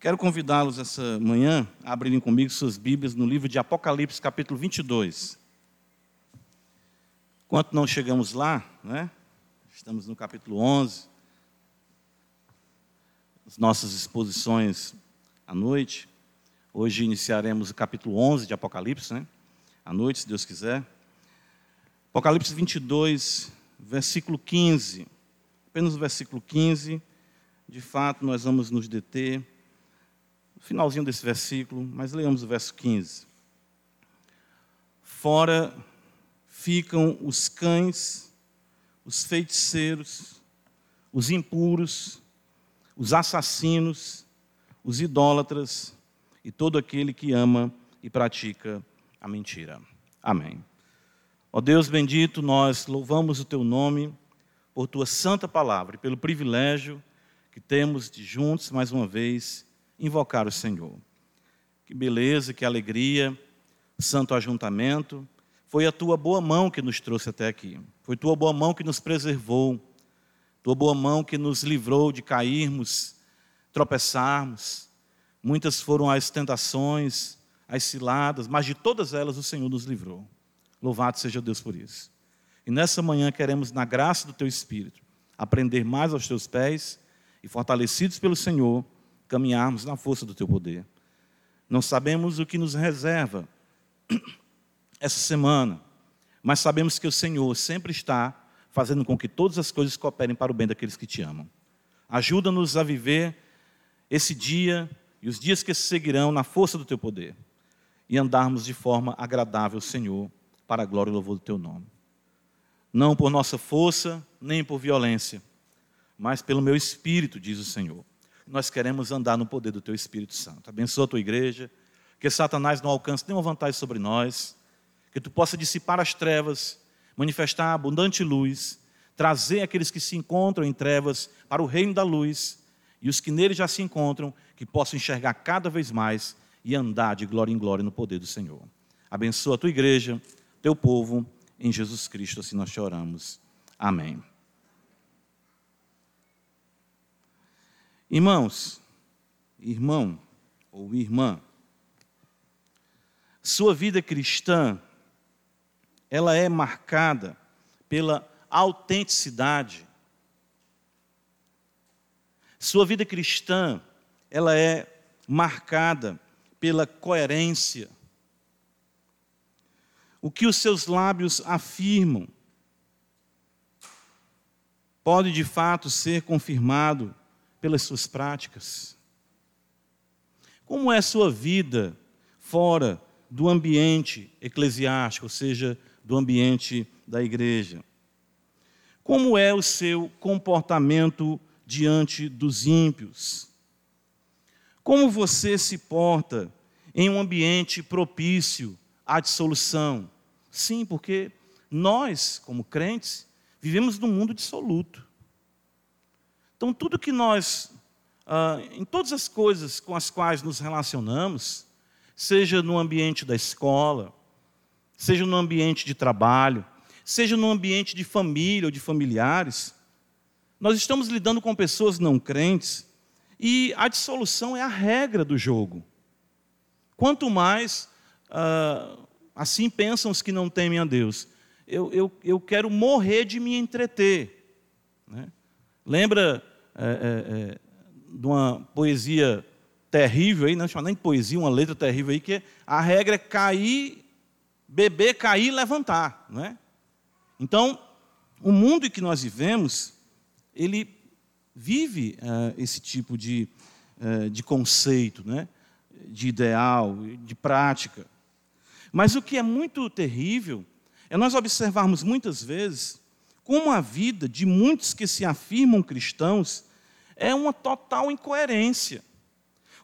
Quero convidá-los essa manhã a abrirem comigo suas Bíblias no livro de Apocalipse, capítulo 22. Enquanto não chegamos lá, né? estamos no capítulo 11, as nossas exposições à noite. Hoje iniciaremos o capítulo 11 de Apocalipse, né? à noite, se Deus quiser. Apocalipse 22, versículo 15. Apenas o versículo 15. De fato, nós vamos nos deter finalzinho desse versículo, mas leamos o verso 15. Fora ficam os cães, os feiticeiros, os impuros, os assassinos, os idólatras e todo aquele que ama e pratica a mentira. Amém. Ó Deus bendito, nós louvamos o teu nome por tua santa palavra e pelo privilégio que temos de juntos, mais uma vez, invocar o Senhor. Que beleza, que alegria, santo ajuntamento. Foi a tua boa mão que nos trouxe até aqui. Foi tua boa mão que nos preservou. Tua boa mão que nos livrou de cairmos, tropeçarmos. Muitas foram as tentações, as ciladas, mas de todas elas o Senhor nos livrou. Louvado seja Deus por isso. E nessa manhã queremos, na graça do Teu Espírito, aprender mais aos Teus pés e, fortalecidos pelo Senhor, caminharmos na força do Teu poder. Não sabemos o que nos reserva essa semana, mas sabemos que o Senhor sempre está fazendo com que todas as coisas cooperem para o bem daqueles que te amam. Ajuda-nos a viver esse dia e os dias que se seguirão na força do Teu poder e andarmos de forma agradável Senhor para a glória e louvor do teu nome. Não por nossa força, nem por violência, mas pelo meu espírito, diz o Senhor. Nós queremos andar no poder do teu Espírito Santo. Abençoa a tua igreja, que Satanás não alcance nenhuma vantagem sobre nós, que tu possa dissipar as trevas, manifestar abundante luz, trazer aqueles que se encontram em trevas para o reino da luz, e os que nele já se encontram, que possam enxergar cada vez mais e andar de glória em glória no poder do Senhor. Abençoa a tua igreja teu povo, em Jesus Cristo, assim nós te oramos. Amém. Irmãos, irmão ou irmã, sua vida cristã, ela é marcada pela autenticidade. Sua vida cristã, ela é marcada pela coerência o que os seus lábios afirmam pode de fato ser confirmado pelas suas práticas. Como é a sua vida fora do ambiente eclesiástico, ou seja, do ambiente da igreja? Como é o seu comportamento diante dos ímpios? Como você se porta em um ambiente propício à dissolução. Sim, porque nós, como crentes, vivemos num mundo dissoluto. Então, tudo que nós, ah, em todas as coisas com as quais nos relacionamos, seja no ambiente da escola, seja no ambiente de trabalho, seja no ambiente de família ou de familiares, nós estamos lidando com pessoas não crentes e a dissolução é a regra do jogo. Quanto mais ah, assim pensam os que não temem a Deus. Eu, eu, eu quero morrer de me entreter. Né? Lembra é, é, é, de uma poesia terrível aí, não chama nem poesia, uma letra terrível aí, que a regra é cair, beber, cair e levantar. Né? Então, o mundo em que nós vivemos, ele vive uh, esse tipo de, uh, de conceito, né? de ideal, de prática. Mas o que é muito terrível é nós observarmos muitas vezes como a vida de muitos que se afirmam cristãos é uma total incoerência.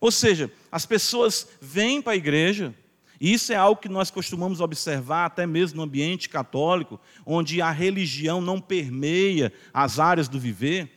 Ou seja, as pessoas vêm para a igreja, e isso é algo que nós costumamos observar até mesmo no ambiente católico, onde a religião não permeia as áreas do viver.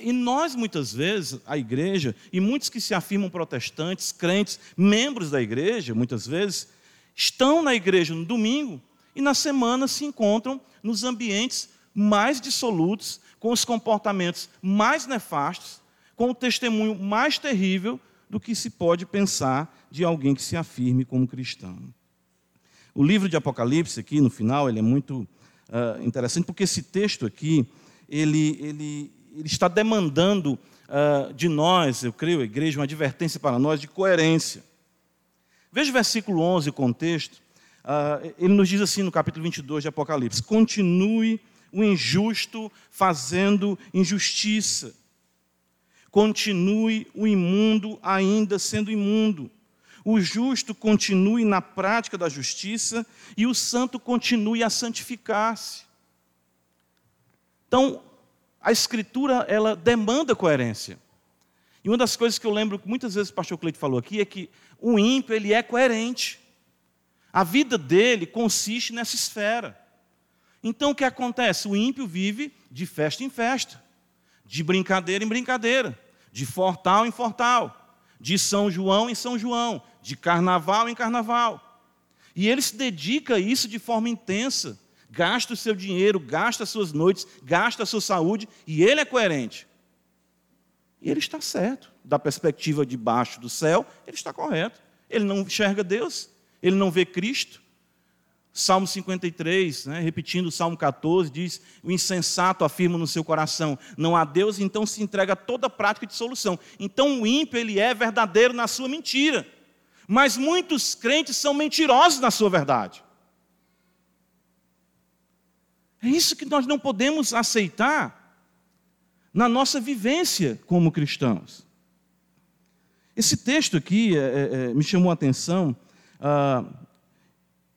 E nós, muitas vezes, a igreja, e muitos que se afirmam protestantes, crentes, membros da igreja, muitas vezes, estão na igreja no domingo e na semana se encontram nos ambientes mais dissolutos, com os comportamentos mais nefastos, com o testemunho mais terrível do que se pode pensar de alguém que se afirme como cristão. O livro de Apocalipse, aqui no final, ele é muito uh, interessante, porque esse texto aqui, ele, ele, ele está demandando uh, de nós, eu creio, a igreja, uma advertência para nós de coerência. Veja o versículo 11, o contexto. Uh, ele nos diz assim no capítulo 22 de Apocalipse: Continue o injusto fazendo injustiça. Continue o imundo ainda sendo imundo. O justo continue na prática da justiça e o santo continue a santificar-se. Então, a escritura ela demanda coerência. E uma das coisas que eu lembro que muitas vezes o pastor Cleito falou aqui é que o ímpio ele é coerente. A vida dele consiste nessa esfera. Então o que acontece? O ímpio vive de festa em festa, de brincadeira em brincadeira, de fortal em fortal, de São João em São João, de carnaval em carnaval. E ele se dedica a isso de forma intensa, gasta o seu dinheiro, gasta as suas noites, gasta a sua saúde, e ele é coerente. E ele está certo, da perspectiva de baixo do céu, ele está correto. Ele não enxerga Deus, ele não vê Cristo. Salmo 53, né, repetindo o Salmo 14, diz: O insensato afirma no seu coração, não há Deus, então se entrega a toda prática de solução. Então o ímpio, ele é verdadeiro na sua mentira. Mas muitos crentes são mentirosos na sua verdade. É isso que nós não podemos aceitar na nossa vivência como cristãos. Esse texto aqui é, é, é me chamou a atenção. Ah,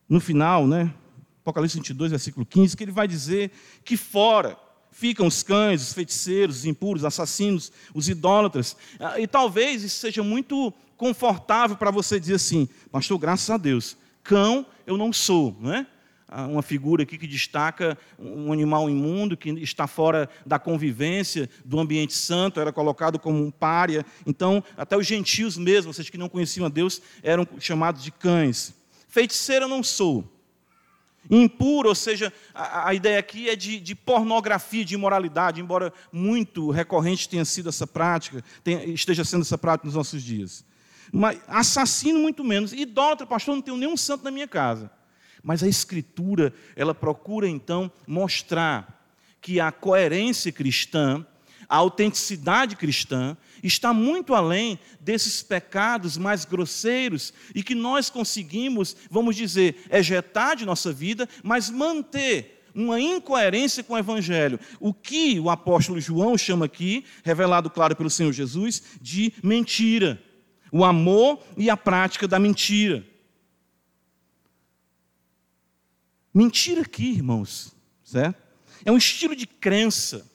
no final, né, Apocalipse 22, versículo 15, que ele vai dizer que fora ficam os cães, os feiticeiros, os impuros, os assassinos, os idólatras. Ah, e talvez isso seja muito confortável para você dizer assim, pastor, graças a Deus, cão eu não sou, não é? uma figura aqui que destaca um animal imundo que está fora da convivência do ambiente santo, era colocado como um pária. Então, até os gentios mesmo, vocês que não conheciam a Deus, eram chamados de cães. Feiticeiro eu não sou. Impuro, ou seja, a, a ideia aqui é de, de, pornografia, de imoralidade, embora muito recorrente tenha sido essa prática, tenha, esteja sendo essa prática nos nossos dias. Mas assassino, muito menos. Idólatra, pastor, não tenho nenhum santo na minha casa. Mas a Escritura, ela procura então mostrar que a coerência cristã, a autenticidade cristã, está muito além desses pecados mais grosseiros e que nós conseguimos, vamos dizer, ejetar de nossa vida, mas manter uma incoerência com o Evangelho. O que o apóstolo João chama aqui, revelado claro pelo Senhor Jesus, de mentira. O amor e a prática da mentira. Mentira aqui, irmãos, certo? É um estilo de crença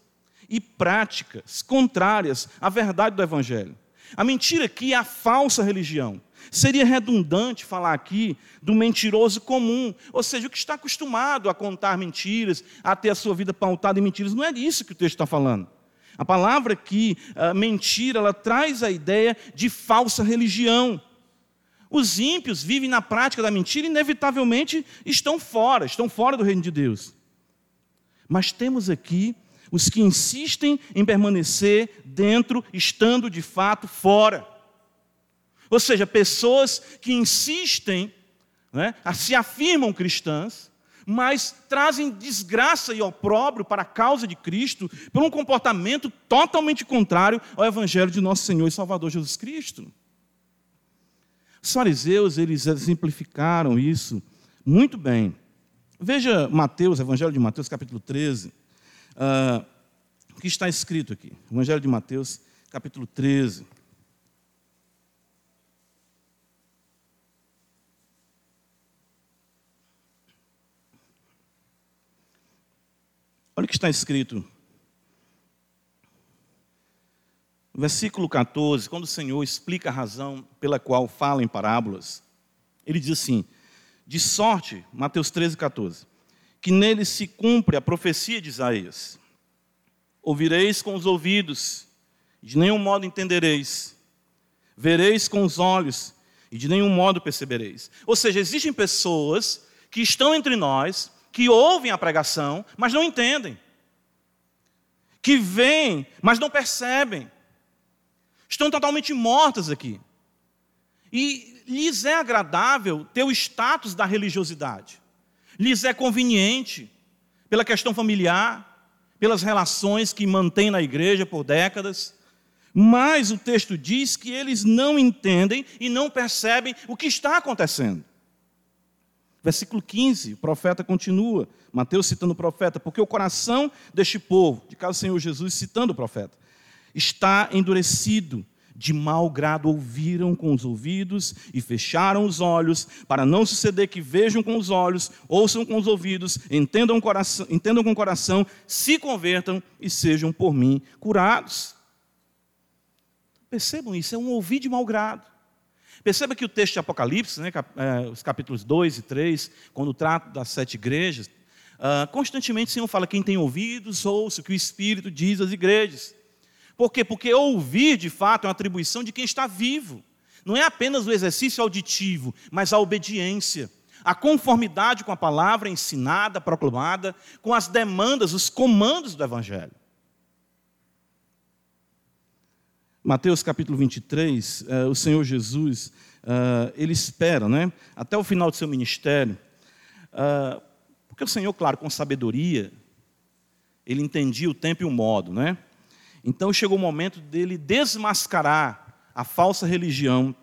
e práticas contrárias à verdade do Evangelho. A mentira aqui é a falsa religião. Seria redundante falar aqui do mentiroso comum, ou seja, o que está acostumado a contar mentiras, a ter a sua vida pautada em mentiras. Não é disso que o texto está falando. A palavra aqui, mentira, ela traz a ideia de falsa religião. Os ímpios vivem na prática da mentira e, inevitavelmente, estão fora, estão fora do reino de Deus. Mas temos aqui os que insistem em permanecer dentro, estando de fato fora. Ou seja, pessoas que insistem, né, se afirmam cristãs, mas trazem desgraça e opróbrio para a causa de Cristo por um comportamento totalmente contrário ao Evangelho de nosso Senhor e Salvador Jesus Cristo. Os fariseus, eles exemplificaram isso muito bem. Veja Mateus, Evangelho de Mateus, capítulo 13. Uh, o que está escrito aqui? Evangelho de Mateus, capítulo 13. Olha o que está escrito. Versículo 14, quando o Senhor explica a razão pela qual fala em parábolas, ele diz assim: De sorte, Mateus 13, 14, que nele se cumpre a profecia de Isaías. Ouvireis com os ouvidos, e de nenhum modo entendereis. Vereis com os olhos, e de nenhum modo percebereis. Ou seja, existem pessoas que estão entre nós, que ouvem a pregação, mas não entendem. Que veem, mas não percebem. Estão totalmente mortas aqui. E lhes é agradável ter o status da religiosidade. Lhes é conveniente, pela questão familiar, pelas relações que mantém na igreja por décadas. Mas o texto diz que eles não entendem e não percebem o que está acontecendo. Versículo 15, o profeta continua, Mateus citando o profeta, porque o coração deste povo, de caso o Senhor Jesus citando o profeta, está endurecido, de mau grado ouviram com os ouvidos e fecharam os olhos, para não suceder que vejam com os olhos, ouçam com os ouvidos, entendam, coração, entendam com o coração, se convertam e sejam por mim curados. Percebam isso, é um ouvir de mau grado. Perceba que o texto de Apocalipse, né, é, os capítulos 2 e 3, quando trata das sete igrejas, uh, constantemente o Senhor fala: quem tem ouvidos, ouça o que o Espírito diz às igrejas. Por quê? Porque ouvir, de fato, é uma atribuição de quem está vivo. Não é apenas o exercício auditivo, mas a obediência, a conformidade com a palavra ensinada, proclamada, com as demandas, os comandos do Evangelho. Mateus capítulo 23, eh, o Senhor Jesus, eh, ele espera, né, até o final do seu ministério, eh, porque o Senhor, claro, com sabedoria, ele entendia o tempo e o modo, né? Então chegou o momento dele desmascarar a falsa religião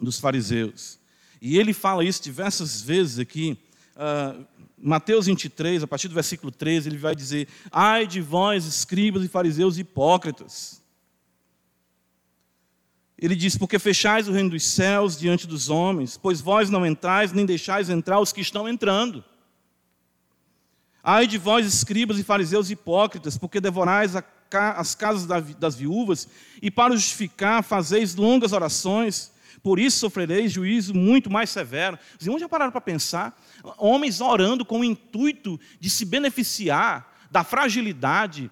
dos fariseus. E ele fala isso diversas vezes aqui. Uh, Mateus 23, a partir do versículo 13, ele vai dizer: Ai de vós, escribas e fariseus hipócritas. Ele diz: Porque fechais o reino dos céus diante dos homens, pois vós não entrais, nem deixais entrar os que estão entrando. Ai de vós, escribas e fariseus hipócritas, porque devorais a as casas das viúvas, e para justificar fazeis longas orações, por isso sofrereis juízo muito mais severo. Os irmãos já pararam para pensar? Homens orando com o intuito de se beneficiar da fragilidade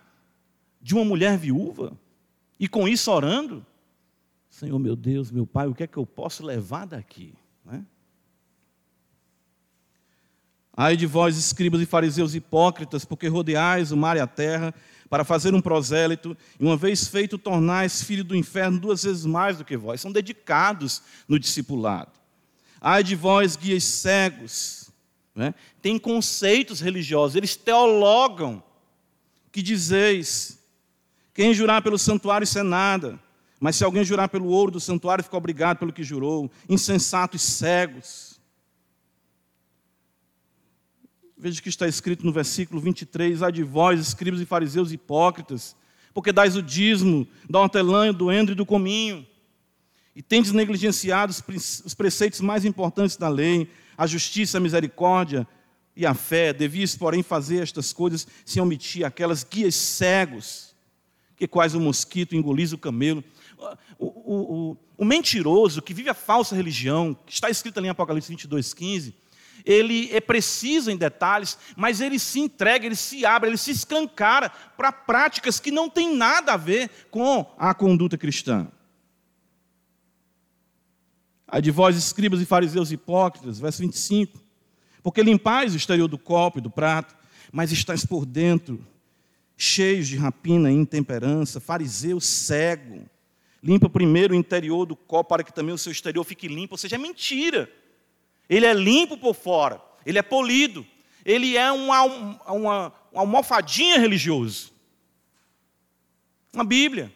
de uma mulher viúva, e com isso orando, Senhor meu Deus, meu Pai, o que é que eu posso levar daqui? Né? Ai de vós, escribas e fariseus hipócritas, porque rodeais o mar e a terra, para fazer um prosélito, e uma vez feito, tornais filho do inferno duas vezes mais do que vós. São dedicados no discipulado. Ai de vós, guias cegos, né? tem conceitos religiosos, eles teologam, que dizeis: quem jurar pelo santuário, isso é nada, mas se alguém jurar pelo ouro do santuário, fica obrigado pelo que jurou. Insensatos cegos. Veja que está escrito no versículo 23: Ai de vós, escribas e fariseus hipócritas, porque dais o dízimo, da hortelã, do endro e do cominho, e tendes negligenciado os preceitos mais importantes da lei, a justiça, a misericórdia e a fé. Devias, porém, fazer estas coisas sem omitir aquelas guias cegos, que quais o mosquito engoliza o camelo. O, o, o, o mentiroso que vive a falsa religião, que está escrito ali em Apocalipse 22, 15 ele é preciso em detalhes, mas ele se entrega, ele se abre, ele se escancara para práticas que não têm nada a ver com a conduta cristã. A de vós, escribas e fariseus hipócritas, verso 25. Porque limpais o exterior do copo e do prato, mas estáis por dentro cheios de rapina e intemperança, fariseu cego. Limpa primeiro o interior do copo para que também o seu exterior fique limpo. Ou seja, é mentira. Ele é limpo por fora, ele é polido, ele é uma, uma, uma almofadinha religioso. Uma Bíblia,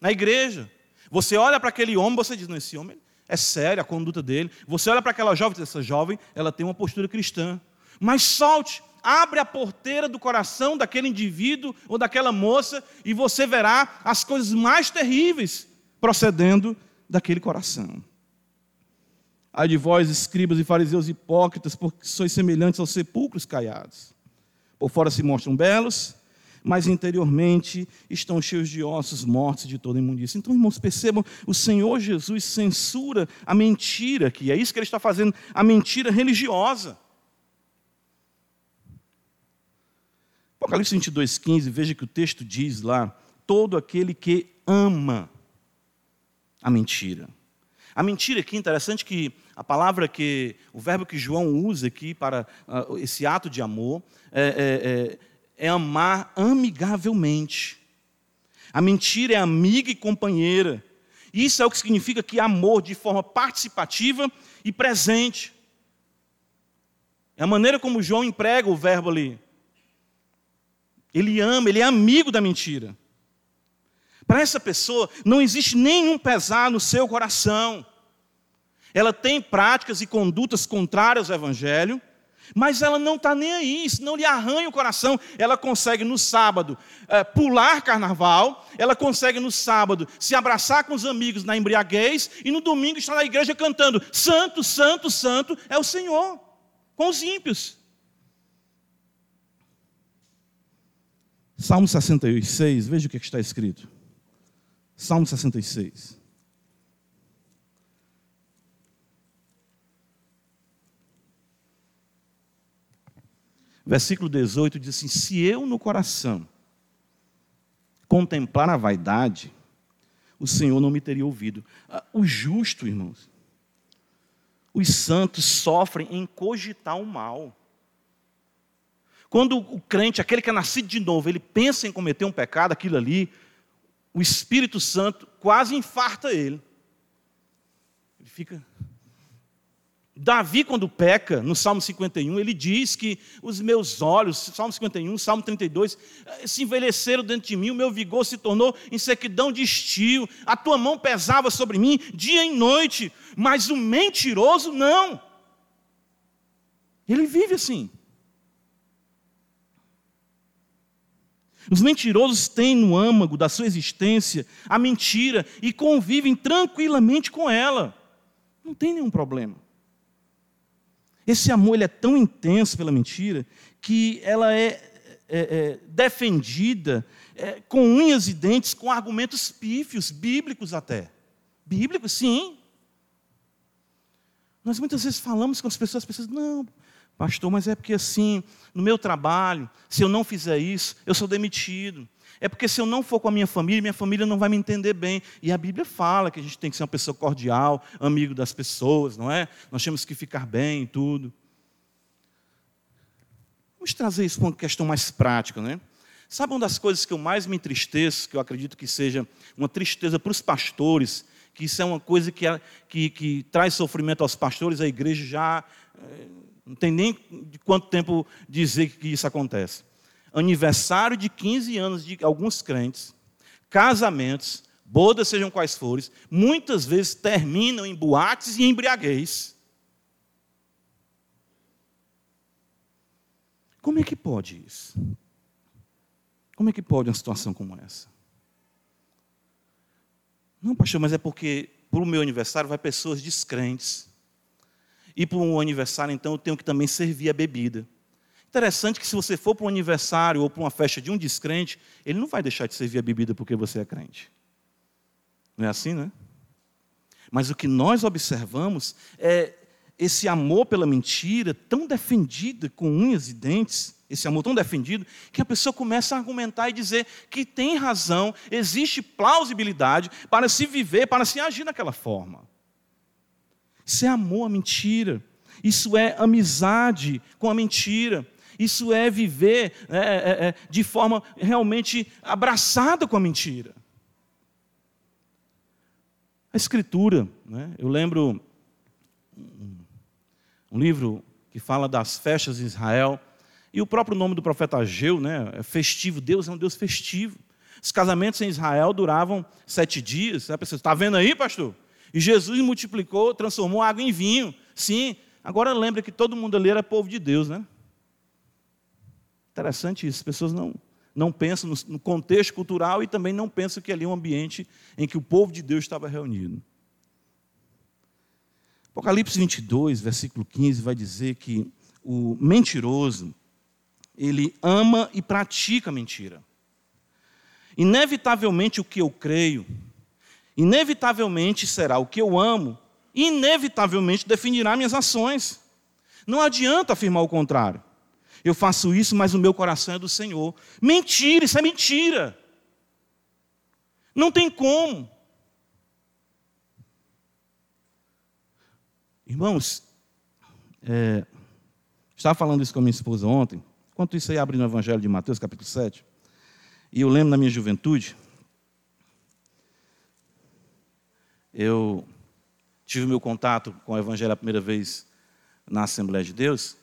na igreja. Você olha para aquele homem, você diz: não, esse homem é sério a conduta dele. Você olha para aquela jovem, essa jovem, ela tem uma postura cristã. Mas solte, abre a porteira do coração daquele indivíduo ou daquela moça e você verá as coisas mais terríveis procedendo daquele coração. Ai de vós, escribas e fariseus hipócritas, porque sois semelhantes aos sepulcros caiados. Por fora se mostram belos, mas interiormente estão cheios de ossos mortos de toda imundícia. Então, irmãos, percebam, o Senhor Jesus censura a mentira aqui, é isso que ele está fazendo, a mentira religiosa. Apocalipse 22, 15, veja que o texto diz lá: todo aquele que ama a mentira. A mentira aqui, interessante que a palavra que, o verbo que João usa aqui para uh, esse ato de amor é, é, é, é amar amigavelmente. A mentira é amiga e companheira. Isso é o que significa que amor de forma participativa e presente. É a maneira como João emprega o verbo ali. Ele ama, ele é amigo da mentira. Para essa pessoa, não existe nenhum pesar no seu coração. Ela tem práticas e condutas contrárias ao Evangelho, mas ela não está nem aí, isso não lhe arranha o coração. Ela consegue no sábado é, pular carnaval, ela consegue no sábado se abraçar com os amigos na embriaguez e no domingo estar na igreja cantando: Santo, Santo, Santo é o Senhor, com os ímpios. Salmo 66, veja o é que está escrito. Salmo 66. Versículo 18 diz assim: Se eu no coração contemplar a vaidade, o Senhor não me teria ouvido. Ah, o justo, irmãos, os santos sofrem em cogitar o mal. Quando o crente, aquele que é nascido de novo, ele pensa em cometer um pecado, aquilo ali, o Espírito Santo quase infarta ele. Ele fica Davi, quando peca, no Salmo 51, ele diz que os meus olhos, Salmo 51, Salmo 32, eh, se envelheceram dentro de mim, o meu vigor se tornou em sequidão de estio, a tua mão pesava sobre mim dia e noite, mas o mentiroso não. Ele vive assim. Os mentirosos têm no âmago da sua existência a mentira e convivem tranquilamente com ela. Não tem nenhum problema. Esse amor é tão intenso pela mentira que ela é, é, é defendida é, com unhas e dentes, com argumentos pífios, bíblicos até. Bíblicos, sim. Nós muitas vezes falamos com as pessoas, as pessoas, não, pastor, mas é porque assim, no meu trabalho, se eu não fizer isso, eu sou demitido. É porque se eu não for com a minha família, minha família não vai me entender bem. E a Bíblia fala que a gente tem que ser uma pessoa cordial, amigo das pessoas, não é? Nós temos que ficar bem e tudo. Vamos trazer isso para uma questão mais prática, né? Sabe uma das coisas que eu mais me entristeço, que eu acredito que seja uma tristeza para os pastores, que isso é uma coisa que, que, que traz sofrimento aos pastores, a igreja já eh, não tem nem de quanto tempo dizer que isso acontece aniversário de 15 anos de alguns crentes, casamentos, bodas, sejam quais forem, muitas vezes terminam em boates e embriaguez. Como é que pode isso? Como é que pode uma situação como essa? Não, pastor, mas é porque para o meu aniversário vai pessoas descrentes. E para o aniversário, então, eu tenho que também servir a bebida. Interessante que se você for para um aniversário ou para uma festa de um descrente, ele não vai deixar de servir a bebida porque você é crente. Não é assim, né? Mas o que nós observamos é esse amor pela mentira tão defendido com unhas e dentes, esse amor tão defendido, que a pessoa começa a argumentar e dizer que tem razão, existe plausibilidade para se viver, para se agir daquela forma. Isso é amor à mentira. Isso é amizade com a mentira. Isso é viver é, é, é, de forma realmente abraçada com a mentira. A Escritura, né? eu lembro um, livro que fala das festas de Israel, e o próprio nome do profeta Ageu né, é festivo, Deus é um Deus festivo. Os casamentos em Israel duravam sete dias. A pessoa está vendo aí, pastor? E Jesus multiplicou, transformou água em vinho. Sim, agora lembra que todo mundo ali era povo de Deus, né? Interessante isso, as pessoas não, não pensam no, no contexto cultural e também não pensam que ali é um ambiente em que o povo de Deus estava reunido. Apocalipse 22, versículo 15, vai dizer que o mentiroso, ele ama e pratica mentira. Inevitavelmente o que eu creio, inevitavelmente será o que eu amo, inevitavelmente definirá minhas ações. Não adianta afirmar o contrário. Eu faço isso, mas o meu coração é do Senhor. Mentira, isso é mentira. Não tem como. Irmãos, é, estava falando isso com a minha esposa ontem. Enquanto isso aí, abre no Evangelho de Mateus, capítulo 7. E eu lembro na minha juventude, eu tive meu contato com o Evangelho a primeira vez na Assembleia de Deus,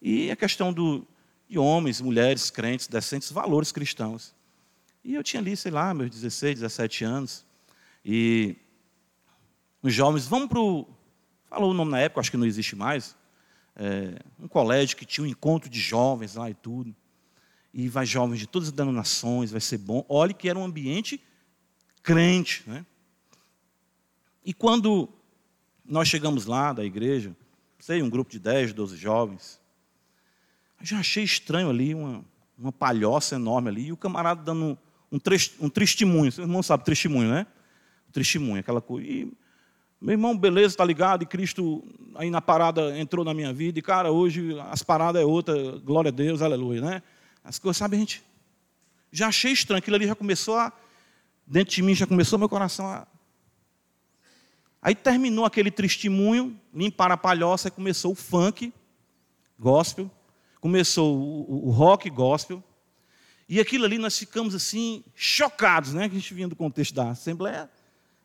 e a questão do, de homens, mulheres, crentes, decentes, valores cristãos. E eu tinha ali, sei lá, meus 16, 17 anos, e os jovens, vamos para o. Falou o nome na época, acho que não existe mais. É, um colégio que tinha um encontro de jovens lá e tudo. E vai jovens de todas as denominações, vai ser bom. Olhe que era um ambiente crente. Né? E quando nós chegamos lá da igreja, sei, um grupo de 10, 12 jovens, já achei estranho ali, uma, uma palhoça enorme ali, e o camarada dando um, um testemunho. Vocês não sabem testemunho, né? Testemunho, aquela coisa. E meu irmão, beleza, está ligado? E Cristo aí na parada entrou na minha vida. E, cara, hoje as paradas é outra, glória a Deus, aleluia, né? As coisas, sabe, gente já achei estranho. Aquilo ali já começou a. Dentro de mim já começou meu coração a. Aí terminou aquele testemunho, limpar a palhoça, e começou o funk, gospel, começou o, rock gospel. E aquilo ali nós ficamos assim, chocados, né? Que a gente vinha do contexto da Assembleia.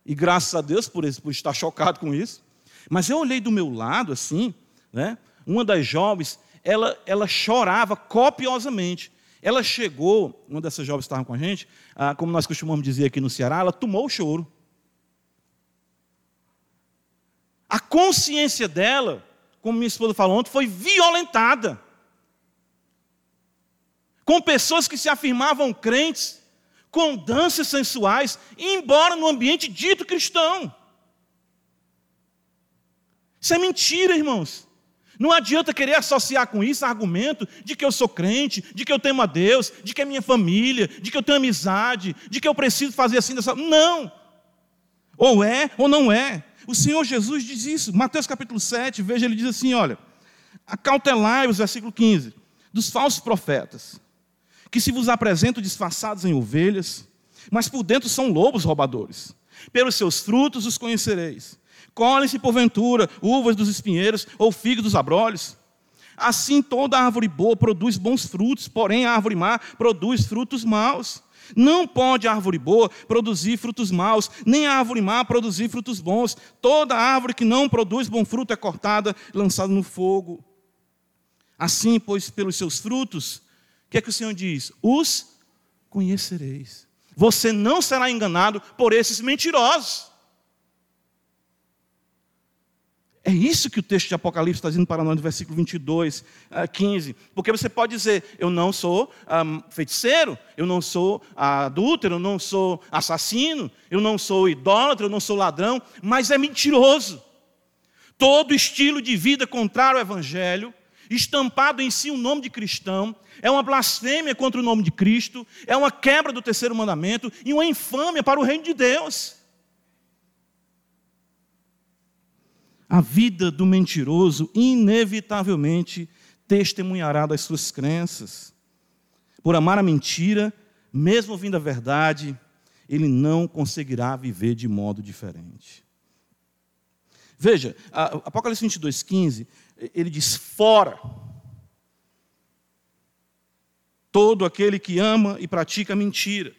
E graças a Deus por, isso, por estar chocado com isso. Mas eu olhei do meu lado, assim, né? Uma das jovens, ela, ela chorava copiosamente. Ela chegou, uma dessas jovens estava com a gente, ah, como nós costumamos dizer aqui no Ceará, ela tomou o choro. A consciência dela, como minha esposa falou ontem, foi violentada. Com pessoas que se afirmavam crentes, com danças sensuais, embora no ambiente dito cristão. Isso é mentira, irmãos. Não adianta querer associar com isso argumento de que eu sou crente, de que eu temo a Deus, de que é minha família, de que eu tenho amizade, de que eu preciso fazer assim dessa. Não! Ou é ou não é. O Senhor Jesus diz isso. Mateus capítulo 7, veja, ele diz assim: olha, acautelai-vos, versículo 15, dos falsos profetas que se vos apresentam disfarçados em ovelhas, mas por dentro são lobos roubadores. Pelos seus frutos os conhecereis. Colhem-se, porventura, uvas dos espinheiros ou figos dos abrolhos. Assim toda árvore boa produz bons frutos, porém a árvore má produz frutos maus. Não pode a árvore boa produzir frutos maus, nem a árvore má produzir frutos bons. Toda árvore que não produz bom fruto é cortada, lançada no fogo. Assim, pois, pelos seus frutos que é que o Senhor diz? Os conhecereis. Você não será enganado por esses mentirosos. É isso que o texto de Apocalipse está dizendo para nós no versículo 22, 15. Porque você pode dizer: Eu não sou um, feiticeiro, eu não sou adúltero, eu não sou assassino, eu não sou idólatra, eu não sou ladrão, mas é mentiroso. Todo estilo de vida contrário ao Evangelho estampado em si o nome de cristão, é uma blasfêmia contra o nome de Cristo, é uma quebra do terceiro mandamento e uma infâmia para o reino de Deus. A vida do mentiroso inevitavelmente testemunhará das suas crenças. Por amar a mentira, mesmo ouvindo a verdade, ele não conseguirá viver de modo diferente. Veja, Apocalipse 22, 15 ele diz: fora. Todo aquele que ama e pratica mentira.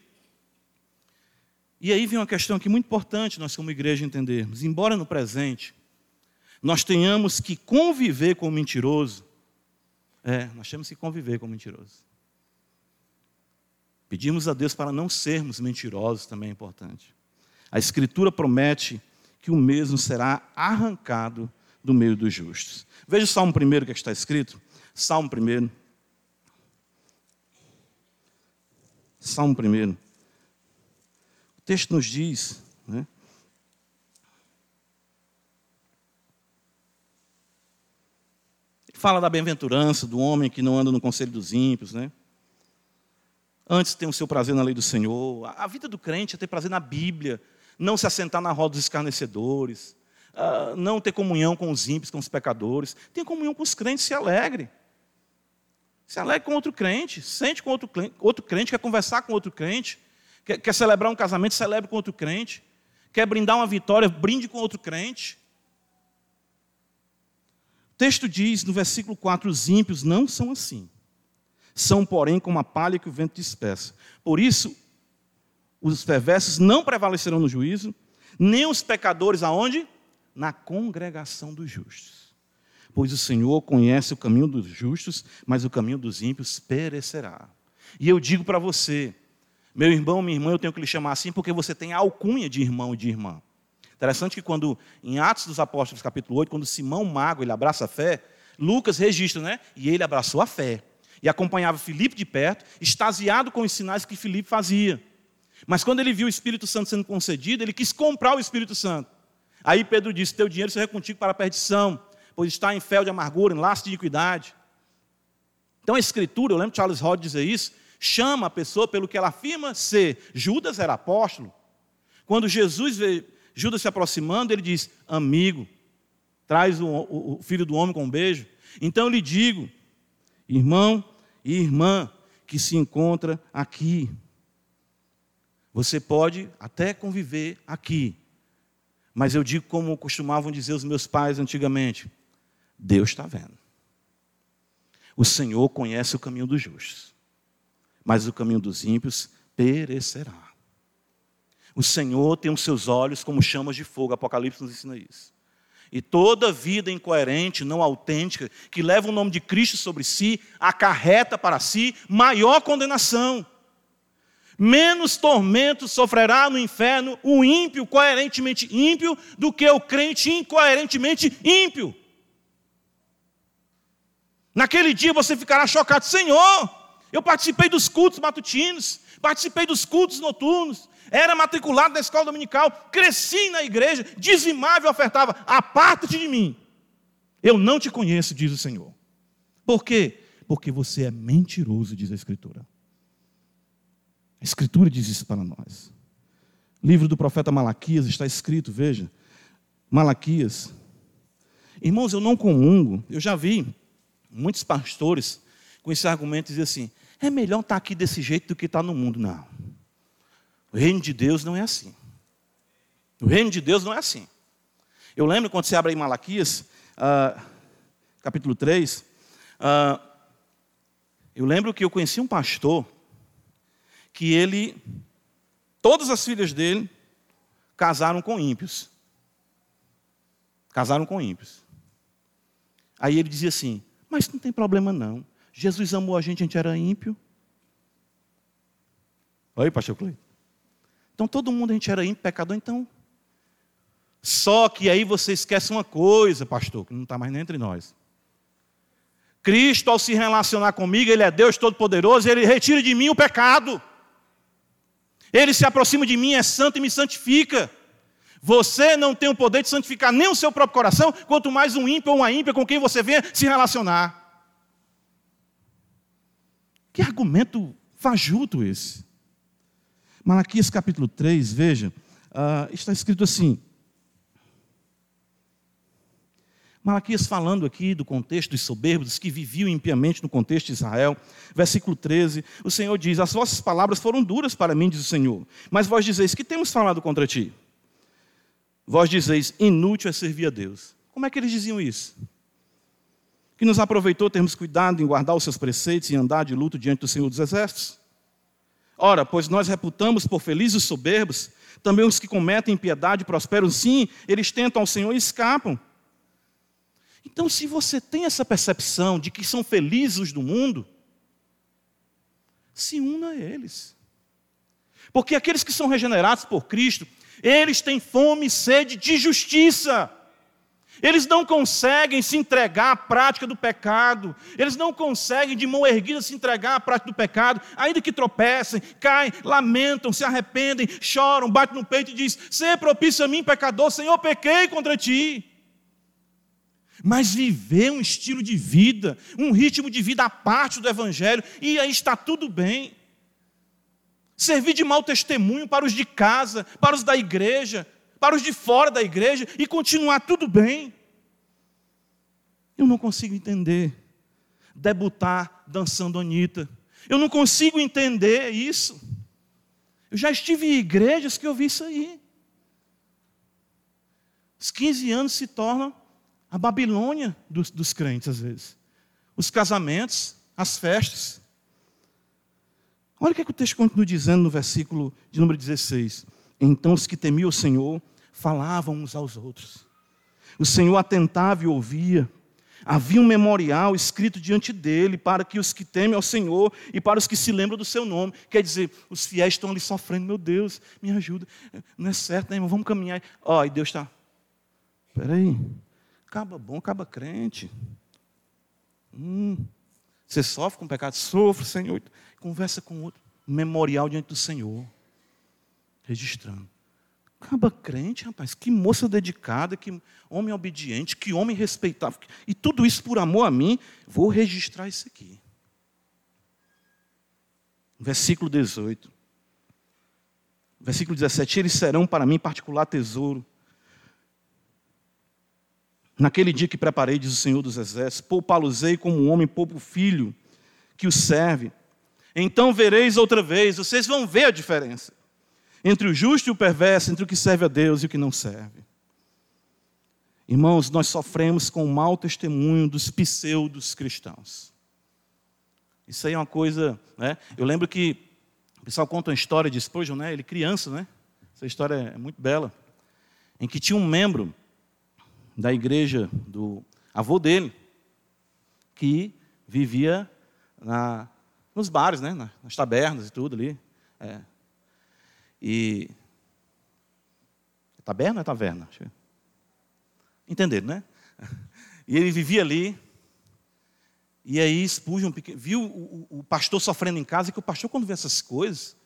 E aí vem uma questão aqui muito importante nós, como igreja, entendermos. Embora no presente nós tenhamos que conviver com o mentiroso, é, nós temos que conviver com o mentiroso. Pedimos a Deus para não sermos mentirosos, também é importante. A Escritura promete que o mesmo será arrancado do meio dos justos. Veja o Salmo primeiro que, que está escrito. Salmo primeiro. Salmo primeiro. O texto nos diz, né? Fala da bem-aventurança do homem que não anda no conselho dos ímpios, né? Antes tem o seu prazer na lei do Senhor. A vida do crente é ter prazer na Bíblia, não se assentar na roda dos escarnecedores, uh, não ter comunhão com os ímpios, com os pecadores. Tenha comunhão com os crentes, se alegre. Se alegre com outro crente, sente com outro, outro crente, quer conversar com outro crente, quer, quer celebrar um casamento, celebre com outro crente, quer brindar uma vitória, brinde com outro crente. O texto diz no versículo 4: os ímpios não são assim. São, porém, como a palha que o vento dispersa. Por isso, os perversos não prevalecerão no juízo, nem os pecadores aonde? Na congregação dos justos. Pois o Senhor conhece o caminho dos justos, mas o caminho dos ímpios perecerá. E eu digo para você, meu irmão, minha irmã, eu tenho que lhe chamar assim porque você tem a alcunha de irmão e de irmã. Interessante que quando, em Atos dos Apóstolos, capítulo 8, quando Simão Mago, ele abraça a fé, Lucas registra, né? E ele abraçou a fé. E acompanhava Filipe de perto, extasiado com os sinais que Filipe fazia. Mas quando ele viu o Espírito Santo sendo concedido, ele quis comprar o Espírito Santo. Aí Pedro disse: Teu dinheiro será contigo para a perdição, pois está em fel de amargura, em laço de iniquidade. Então a Escritura, eu lembro Charles Rod dizer isso, chama a pessoa pelo que ela afirma ser. Judas era apóstolo. Quando Jesus vê Judas se aproximando, ele diz: Amigo, traz o, o, o filho do homem com um beijo. Então eu lhe digo, irmão e irmã que se encontra aqui, você pode até conviver aqui, mas eu digo como costumavam dizer os meus pais antigamente: Deus está vendo. O Senhor conhece o caminho dos justos mas o caminho dos ímpios perecerá. O Senhor tem os seus olhos como chamas de fogo, Apocalipse nos ensina isso. E toda vida incoerente, não autêntica, que leva o nome de Cristo sobre si, acarreta para si maior condenação. Menos tormento sofrerá no inferno o ímpio coerentemente ímpio do que o crente incoerentemente ímpio. Naquele dia você ficará chocado, Senhor, eu participei dos cultos matutinos, participei dos cultos noturnos, era matriculado na escola dominical, cresci na igreja, dizimava e ofertava. Aparta-te de mim. Eu não te conheço, diz o Senhor. Por quê? Porque você é mentiroso, diz a Escritura. A Escritura diz isso para nós. livro do profeta Malaquias está escrito, veja. Malaquias. Irmãos, eu não comungo, eu já vi muitos pastores com esse argumento dizer assim: é melhor estar aqui desse jeito do que estar no mundo. Não. O reino de Deus não é assim. O reino de Deus não é assim. Eu lembro quando você abre em Malaquias, uh, capítulo 3, uh, ah, eu lembro que eu conheci um pastor que ele, todas as filhas dele casaram com ímpios. Casaram com ímpios. Aí ele dizia assim: Mas não tem problema não. Jesus amou a gente, a gente era ímpio. Oi, pastor Cleiton. Então todo mundo a gente era ímpio, pecador, então. Só que aí você esquece uma coisa, pastor, que não está mais nem entre nós. Cristo, ao se relacionar comigo, Ele é Deus Todo-Poderoso, Ele retira de mim o pecado. Ele se aproxima de mim, é santo e me santifica. Você não tem o poder de santificar nem o seu próprio coração, quanto mais um ímpio ou uma ímpia com quem você venha se relacionar. Que argumento fajuto esse. Malaquias capítulo 3, veja, uh, está escrito assim. Malaquias falando aqui do contexto dos soberbos que viviam impiamente no contexto de Israel. Versículo 13, o Senhor diz: As vossas palavras foram duras para mim, diz o Senhor, mas vós dizeis: Que temos falado contra ti? Vós dizeis: Inútil é servir a Deus. Como é que eles diziam isso? que nos aproveitou termos cuidado em guardar os seus preceitos e andar de luto diante do Senhor dos Exércitos? Ora, pois nós reputamos por felizes os soberbos, também os que cometem impiedade prosperam, sim, eles tentam ao Senhor e escapam. Então, se você tem essa percepção de que são felizes os do mundo, se una a eles. Porque aqueles que são regenerados por Cristo, eles têm fome e sede de justiça. Eles não conseguem se entregar à prática do pecado. Eles não conseguem, de mão erguida, se entregar à prática do pecado, ainda que tropecem, caem, lamentam, se arrependem, choram, batem no peito e dizem: Ser propício a mim, pecador, Senhor, pequei contra ti. Mas viver um estilo de vida, um ritmo de vida à parte do Evangelho, e aí está tudo bem. Servir de mau testemunho para os de casa, para os da igreja, para os de fora da igreja e continuar tudo bem. Eu não consigo entender. Debutar dançando Anitta. Eu não consigo entender isso. Eu já estive em igrejas que eu vi isso aí. Os 15 anos se tornam a Babilônia dos, dos crentes, às vezes. Os casamentos, as festas. Olha o que, é que o texto continua dizendo no versículo de número 16. Então os que temiam o Senhor falavam uns aos outros. O Senhor atentava e ouvia. Havia um memorial escrito diante dele para que os que temem ao Senhor e para os que se lembram do seu nome. Quer dizer, os fiéis estão ali sofrendo, meu Deus, me ajuda. Não é certo, né, irmão? Vamos caminhar. Ó, oh, e Deus está. Espera aí. Acaba bom, acaba crente. Hum, você sofre com pecado? Sofre, Senhor. Conversa com outro. Memorial diante do Senhor. Registrando. Acaba crente, rapaz. Que moça dedicada, que homem obediente, que homem respeitável. E tudo isso por amor a mim. Vou registrar isso aqui. Versículo 18. Versículo 17: Eles serão para mim particular tesouro. Naquele dia que preparei, diz o Senhor dos Exércitos, poupá-los-ei como um homem poupa o filho que o serve. Então vereis outra vez, vocês vão ver a diferença entre o justo e o perverso, entre o que serve a Deus e o que não serve. Irmãos, nós sofremos com o mau testemunho dos pseudos cristãos. Isso aí é uma coisa, né? Eu lembro que o pessoal conta uma história de Spurgeon, né? Ele criança, né? Essa história é muito bela, em que tinha um membro da igreja do avô dele que vivia na, nos bares, né? Nas tabernas e tudo ali. É, e. Taberna ou é taverna? Entenderam, né? E ele vivia ali. E aí Spurgeon viu o, o, o, pastor sofrendo em casa, e que o pastor, quando vê essas coisas,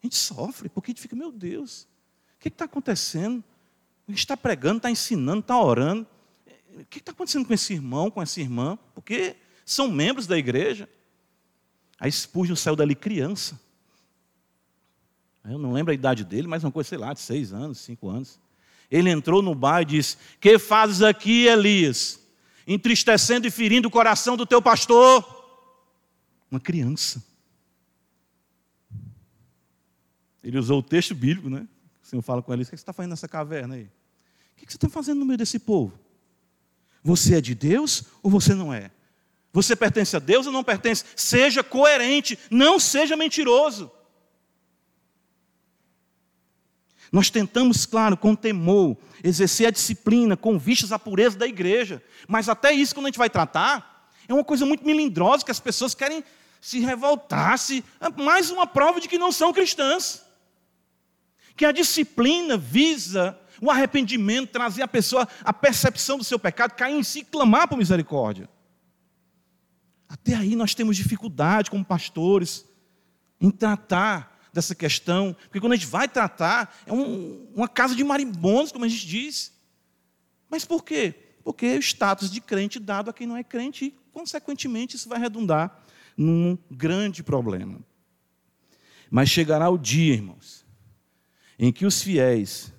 a gente sofre, porque a gente fica, meu Deus, o que está acontecendo? A gente está pregando, está ensinando, está orando. O que está acontecendo com esse irmão, com essa irmã? Porque são membros da igreja. Aí Spurgeon saiu dali criança. Eu não lembro a idade dele, mas uma coisa, sei lá, de seis anos, cinco anos. Ele entrou no bar e disse: Que fazes aqui, Elias? Entristecendo e ferindo o coração do teu pastor. Uma criança. Ele usou o texto bíblico, né? O Senhor fala com ele: O que você está fazendo nessa caverna aí? O que você está fazendo no meio desse povo? Você é de Deus ou você não é? Você pertence a Deus ou não pertence? Seja coerente, não seja mentiroso. Nós tentamos, claro, com temor, exercer a disciplina com vistas à pureza da igreja. Mas até isso, quando a gente vai tratar, é uma coisa muito melindrosa que as pessoas querem se revoltar, se, é mais uma prova de que não são cristãs. Que a disciplina visa o arrependimento, trazer a pessoa a percepção do seu pecado, cair em si e clamar por misericórdia. Até aí nós temos dificuldade como pastores em tratar dessa questão, porque quando a gente vai tratar, é um, uma casa de marimbondos, como a gente diz. Mas por quê? Porque é o status de crente dado a quem não é crente, e, consequentemente, isso vai redundar num grande problema. Mas chegará o dia, irmãos, em que os fiéis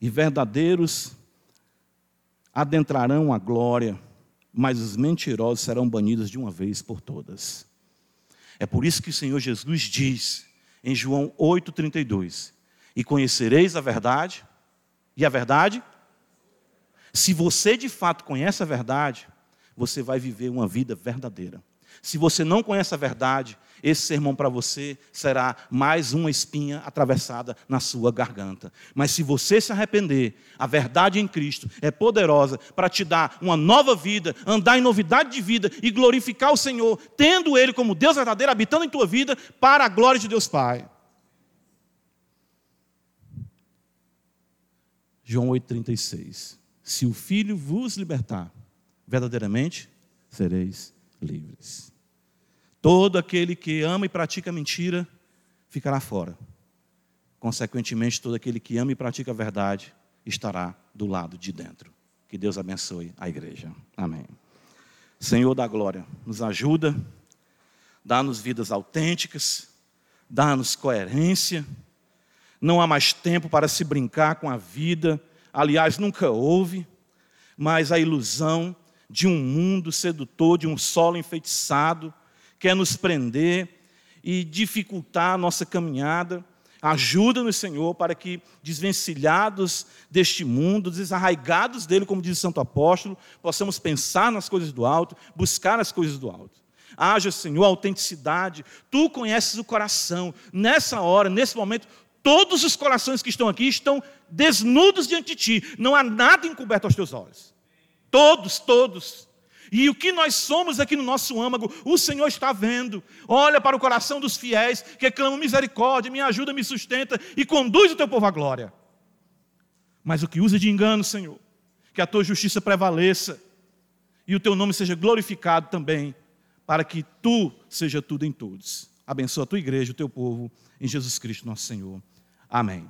e verdadeiros adentrarão a glória, mas os mentirosos serão banidos de uma vez por todas. É por isso que o Senhor Jesus diz em João 8,32: E conhecereis a verdade, e a verdade, se você de fato conhece a verdade, você vai viver uma vida verdadeira. Se você não conhece a verdade, esse sermão para você será mais uma espinha atravessada na sua garganta. Mas se você se arrepender, a verdade em Cristo é poderosa para te dar uma nova vida, andar em novidade de vida e glorificar o Senhor, tendo Ele como Deus verdadeiro habitando em tua vida para a glória de Deus Pai. João 8,36. Se o Filho vos libertar, verdadeiramente sereis livres. Todo aquele que ama e pratica mentira ficará fora. Consequentemente, todo aquele que ama e pratica a verdade estará do lado de dentro. Que Deus abençoe a igreja. Amém. Senhor da glória, nos ajuda, dá-nos vidas autênticas, dá-nos coerência. Não há mais tempo para se brincar com a vida. Aliás, nunca houve, mas a ilusão de um mundo sedutor, de um solo enfeitiçado, quer nos prender e dificultar a nossa caminhada. Ajuda-nos, Senhor, para que, desvencilhados deste mundo, desarraigados dele, como diz o Santo Apóstolo, possamos pensar nas coisas do alto, buscar as coisas do alto. Haja, Senhor, autenticidade. Tu conheces o coração. Nessa hora, nesse momento, Todos os corações que estão aqui estão desnudos diante de ti. Não há nada encoberto aos teus olhos. Todos, todos. E o que nós somos aqui no nosso âmago, o Senhor está vendo. Olha para o coração dos fiéis que clamam misericórdia, me ajuda, me sustenta e conduz o teu povo à glória. Mas o que usa de engano, Senhor, que a tua justiça prevaleça e o teu nome seja glorificado também, para que tu seja tudo em todos. Abençoa a tua igreja, o teu povo, em Jesus Cristo, nosso Senhor. Amém.